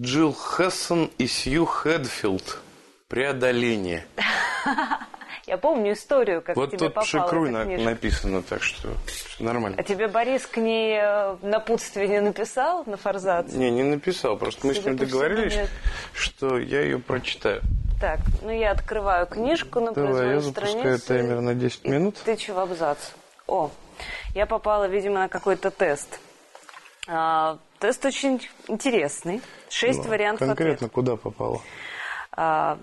Джилл Хессон и Сью Хедфилд. Преодоление. Я помню историю, как вот тебе попала шикруй эта на- книжка. написано, так что нормально. А тебе Борис к ней э, напутствие не написал на форзац? Не, не написал, просто мы с ним договорились, нет. что я ее прочитаю. Так, ну я открываю книжку на Давай, я произвольной запускаю странице. таймер на 10 и минут. тычу в абзац. О, я попала, видимо, на какой-то тест. А, тест очень интересный. Шесть Ну, вариантов Конкретно ответов. куда попало? А,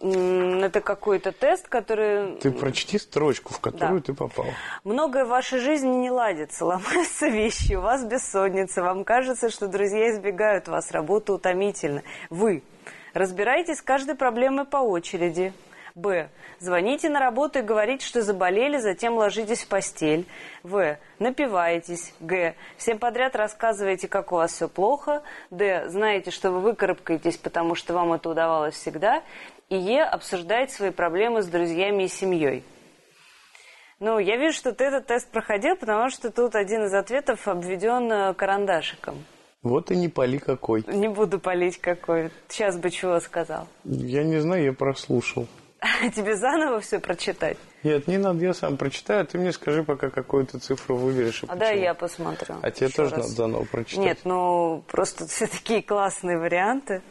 это какой-то тест, который... Ты прочти строчку, в которую Да. ты попал. Многое в вашей жизни не ладится, ломаются вещи, у вас бессонница, вам кажется, что друзья избегают вас, работа утомительна. Вы разбираетесь с каждой проблемой по очереди. Б. Звоните на работу и говорите, что заболели, затем ложитесь в постель. В. Напиваетесь. Г. Всем подряд рассказываете, как у вас все плохо. Д. Знаете, что вы выкарабкаетесь, потому что вам это удавалось всегда. И Е. Обсуждаете свои проблемы с друзьями и семьей. Ну, я вижу, что ты этот тест проходил, потому что тут один из ответов обведен э, карандашиком. Вот и не пали какой. Не буду палить какой. Сейчас бы чего сказал. Я не знаю, я прослушал. Тебе заново все прочитать? Нет, не надо, я сам прочитаю, а ты мне скажи пока, какую ты цифру выберешь А да, я посмотрю. А тебе тоже раз. надо заново прочитать. Нет, ну просто все такие классные варианты.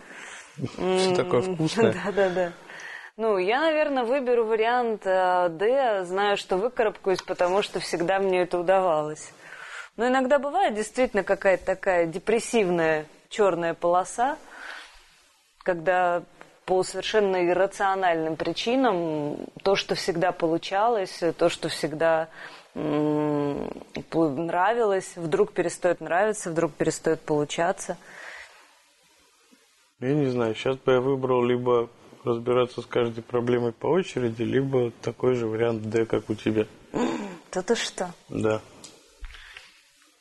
Все такое вкусное. Да, да, да. Ну, я, наверное, выберу вариант э, Д, знаю, что выкарабкаюсь, потому что всегда мне это удавалось. Но иногда бывает действительно какая-то такая депрессивная черная полоса, когда по совершенно иррациональным причинам то, что всегда получалось, то, что всегда нравилось, вдруг перестает нравиться, вдруг перестает получаться. Я не знаю, сейчас бы я выбрал либо разбираться с каждой проблемой по очереди, либо такой же вариант D, как у тебя. То ты что? Да.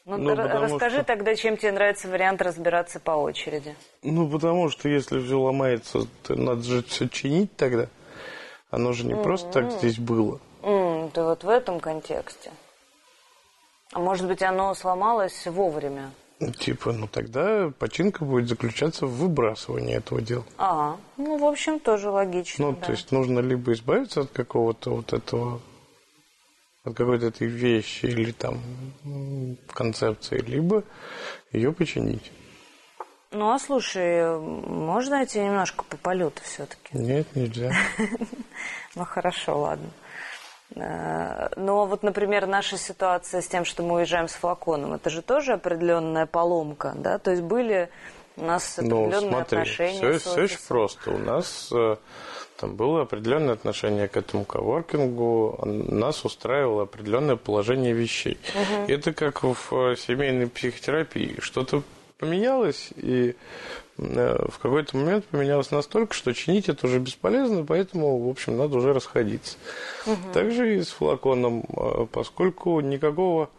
Ну, Ну, расскажи что- тогда, чем тебе нравится вариант разбираться по очереди. Ну, потому что если все ломается, то надо же все чинить тогда. Оно же не просто так здесь было. М, ты вот в этом контексте. А может быть, оно сломалось вовремя? Ну, Типа, ну тогда починка будет заключаться в выбрасывании этого дела. А, ну, в общем, тоже логично. Ну, да. то есть нужно либо избавиться от какого-то вот этого, от какой-то этой вещи или там концепции, либо ее починить. Ну, а слушай, можно я тебе немножко по полету все-таки? Нет, нельзя. Ну, хорошо, ладно. Э, Но вот, например, наша ситуация с тем, что мы уезжаем с флаконом, это же тоже определенная поломка, да? То есть были у нас Ну, определенные смотри, отношения все, все очень просто. У нас э, там было определенное отношение к этому коворкингу, нас устраивало определенное положение вещей. Это как в э, семейной психотерапии. Что-то поменялось, и э, в какой-то момент поменялось настолько, что чинить это уже бесполезно, поэтому, в общем, надо уже расходиться. Также и с флаконом, э, поскольку никакого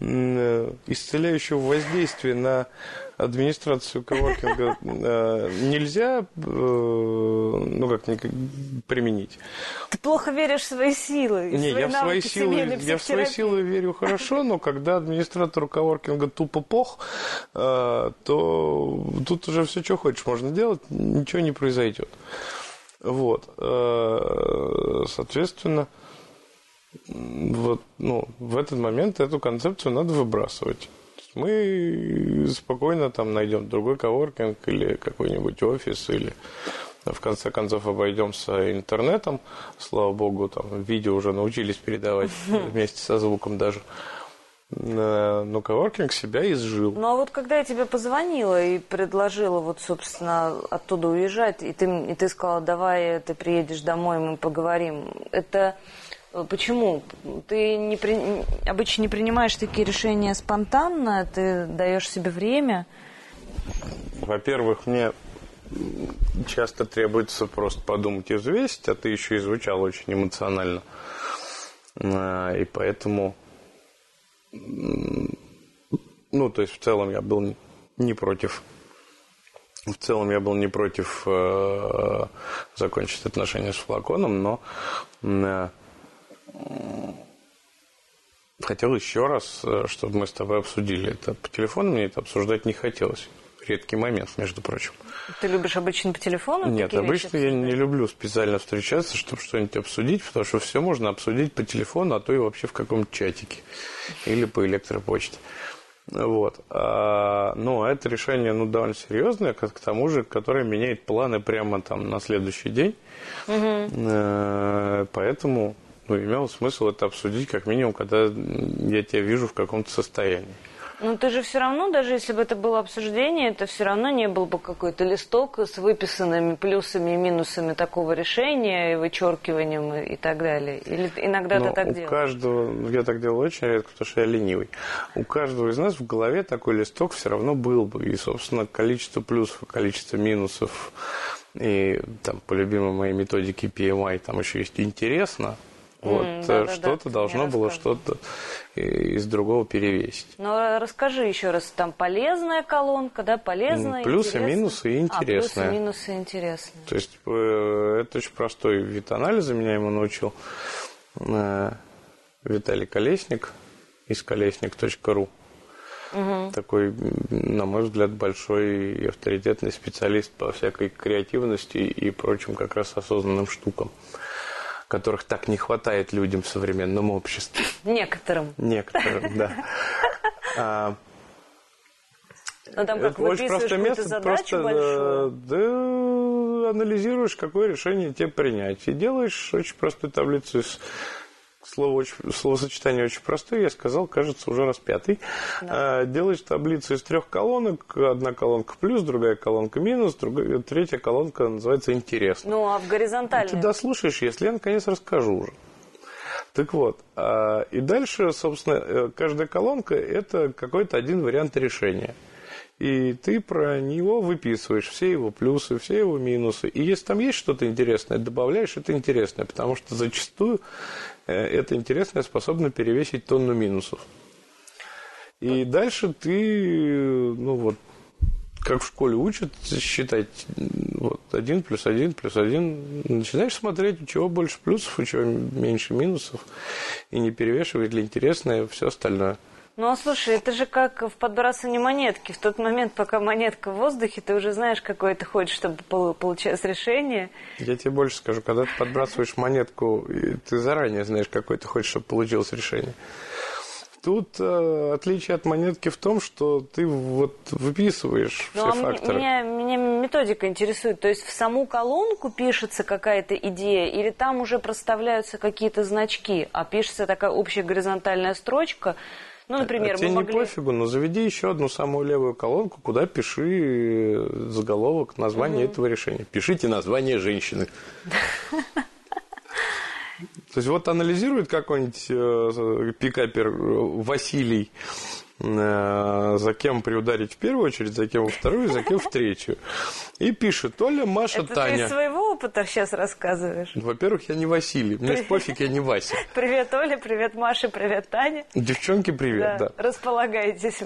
исцеляющего воздействия на администрацию коворкинга э, нельзя, э, ну как применить. Ты плохо веришь в свои силы. Не, я в свои силы, я в свои силы верю хорошо, но когда администратор коворкинга тупо пох, э, то тут уже все, что хочешь, можно делать, ничего не произойдет. Вот, э, соответственно, вот, ну, в этот момент эту концепцию надо выбрасывать. Мы спокойно там найдем другой коворкинг или какой-нибудь офис, или в конце концов обойдемся интернетом. Слава богу, там видео уже научились передавать вместе со звуком даже. Э, Но коворкинг себя изжил. Ну а вот когда я тебе позвонила и предложила вот, собственно, оттуда уезжать, и ты, и ты сказала, давай ты приедешь домой, мы поговорим, это почему? Ты не при- обычно не принимаешь такие решения спонтанно, ты даешь себе время? Во-первых, мне часто требуется просто подумать и взвесить, а ты еще и звучал очень эмоционально. А, И поэтому, ну, то есть в целом я был не- против. В целом я был не против э, закончить отношения с флаконом, но э, хотел еще раз, э, чтобы мы с тобой обсудили это. По телефону мне это обсуждать не хотелось. редкий момент, между прочим. Ты любишь обычно по телефону? Нет, обычно я не люблю специально встречаться, чтобы что-нибудь обсудить, потому что все можно обсудить по телефону, а то и вообще в каком-то чатике или по электропочте. Вот. А, но это решение ну, довольно серьезное, к, к тому же, которое меняет планы прямо там на следующий день. Угу. Поэтому ну, имело смысл это обсудить, как минимум, когда я тебя вижу в каком-то состоянии. Но ты же все равно, даже если бы это было обсуждение, это все равно не был бы какой-то листок с выписанными плюсами и минусами такого решения, и вычеркиванием и так далее. Или иногда Но ты так у делаешь? каждого, я так делаю очень редко, потому что я ленивый. У каждого из нас в голове такой листок все равно был бы. И, собственно, количество плюсов, количество минусов и там по любимой моей методике PMI там еще есть интересно – вот mm, да, да, что-то да, должно было что-то из другого перевесить. Ну, расскажи еще раз, там полезная колонка, да, полезная, Плюсы, интересная. минусы и интересная. А, плюсы, минусы, интересные. То есть э, это очень простой вид анализа, меня ему научил э, Виталий Колесник из колесник.ру. Угу. Такой, на мой взгляд, большой и авторитетный специалист по всякой креативности и прочим как раз осознанным штукам которых так не хватает людям в современном обществе. Некоторым. Некоторым, да. А, ну, там как очень простое место, задачу просто большую. Да, анализируешь, какое решение тебе принять. И делаешь очень простую таблицу из Слово очень, словосочетание очень простое, я сказал, кажется, уже раз пятый. Да. А, делаешь таблицу из трех колонок. Одна колонка плюс, другая колонка минус, другая, третья колонка называется интересно. Ну, а в горизонтальной? Ты дослушаешь, если я наконец расскажу уже. Так вот, а, и дальше, собственно, э, каждая колонка – это какой-то один вариант решения. И ты про него выписываешь все его плюсы, все его минусы. И если там есть что-то интересное, добавляешь это интересное, потому что зачастую Э, это интересное способно перевесить тонну минусов. И дальше ты, ну вот, как в школе учат считать вот, один плюс один плюс один, начинаешь смотреть, у чего больше плюсов, у чего меньше минусов, и не перевешивает ли интересное все остальное. Ну, а слушай, это же как в подбрасывании монетки. В тот момент, пока монетка в воздухе, ты уже знаешь, какое ты хочешь, чтобы получилось решение. Я тебе больше скажу, когда ты подбрасываешь монетку, ты заранее знаешь, какое ты хочешь, чтобы получилось решение. Тут э, отличие от монетки в том, что ты вот выписываешь ну, все а факторы. Меня, меня методика интересует. То есть в саму колонку пишется какая-то идея, или там уже проставляются какие-то значки, а пишется такая общая горизонтальная строчка, ну, например, а тебе могли... не пофигу, но заведи еще одну самую левую колонку, куда пиши заголовок, название угу. этого решения. Пишите название женщины. То есть вот анализирует какой-нибудь э, пикапер Василий Э, за кем приударить в первую очередь, за кем во вторую, за кем в третью. И пишет Оля, Маша, Это Таня. Ты из своего опыта сейчас рассказываешь? Во-первых, я не Василий. Мне привет. пофиг, я не Вася. Привет, Оля, привет, Маша, привет, Таня. Девчонки, привет, да. да. Располагайтесь.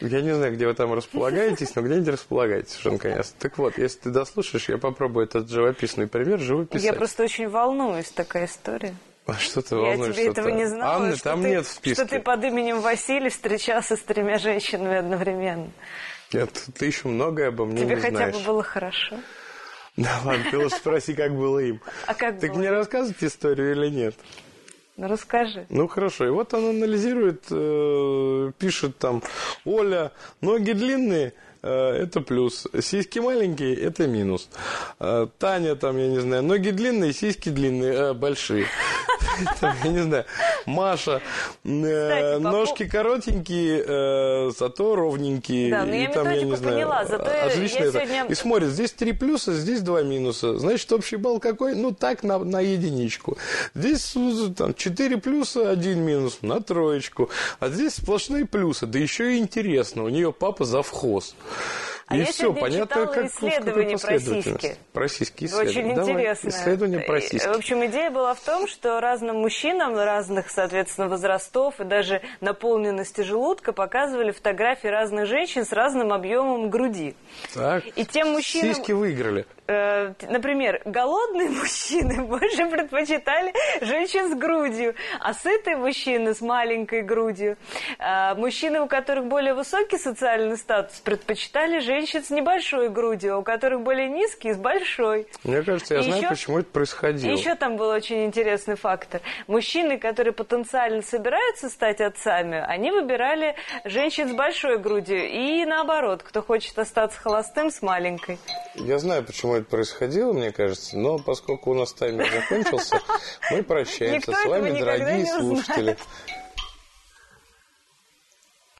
Я не знаю, где вы там располагаетесь, но где-нибудь располагаетесь, совершенно конечно. Так вот, если ты дослушаешь, я попробую этот живописный пример живописать. Я просто очень волнуюсь, такая история. А что ты волнуешься? Я тебе этого не знала. Анны там ты, нет в списке. Что ты под именем Василий встречался с тремя женщинами одновременно. Нет, ты еще многое обо мне тебе не знаешь. Тебе хотя бы было хорошо? Да ладно, ты лучше спроси, как было им. А как Так было? мне рассказывать историю или нет? Ну, расскажи. Ну, хорошо. И вот он анализирует, э, пишет там, Оля, ноги длинные – Э, это плюс. Сиськи маленькие, это минус. Э, Таня там, я не знаю, ноги длинные, сиськи длинные, э, большие. Я не знаю. Маша, ножки коротенькие, зато ровненькие. Да, но я там, я не знаю, поняла. Зато отлично И смотрит, здесь три плюса, здесь два минуса. Значит, общий балл какой? Ну, так, на, на единичку. Здесь там четыре плюса, один минус, на троечку. А здесь сплошные плюсы. Да еще и интересно, у нее папа завхоз. А и я все, понятно, как исследование про сиськи. Про сиськи исследования. Очень Давай, интересно. Исследование про сиськи. В общем, идея была в том, что разным мужчинам разных, соответственно, возрастов и даже наполненности желудка показывали фотографии разных женщин с разным объемом груди. Так, и тем мужчинам... сиськи выиграли. Э, например, голодные мужчины больше предпочитали женщин с грудью, а сытые мужчины с маленькой грудью. Э, мужчины, у которых более высокий социальный статус, предпочитали женщин женщин с небольшой грудью, у которых более низкие с большой. Мне кажется, я И знаю, еще- почему это происходило. И еще там был очень интересный фактор. Мужчины, которые потенциально собираются стать отцами, они выбирали женщин с большой грудью. И наоборот, кто хочет остаться холостым с маленькой. Я знаю, почему это происходило, мне кажется, но поскольку у нас таймер закончился, мы прощаемся с вами, дорогие слушатели.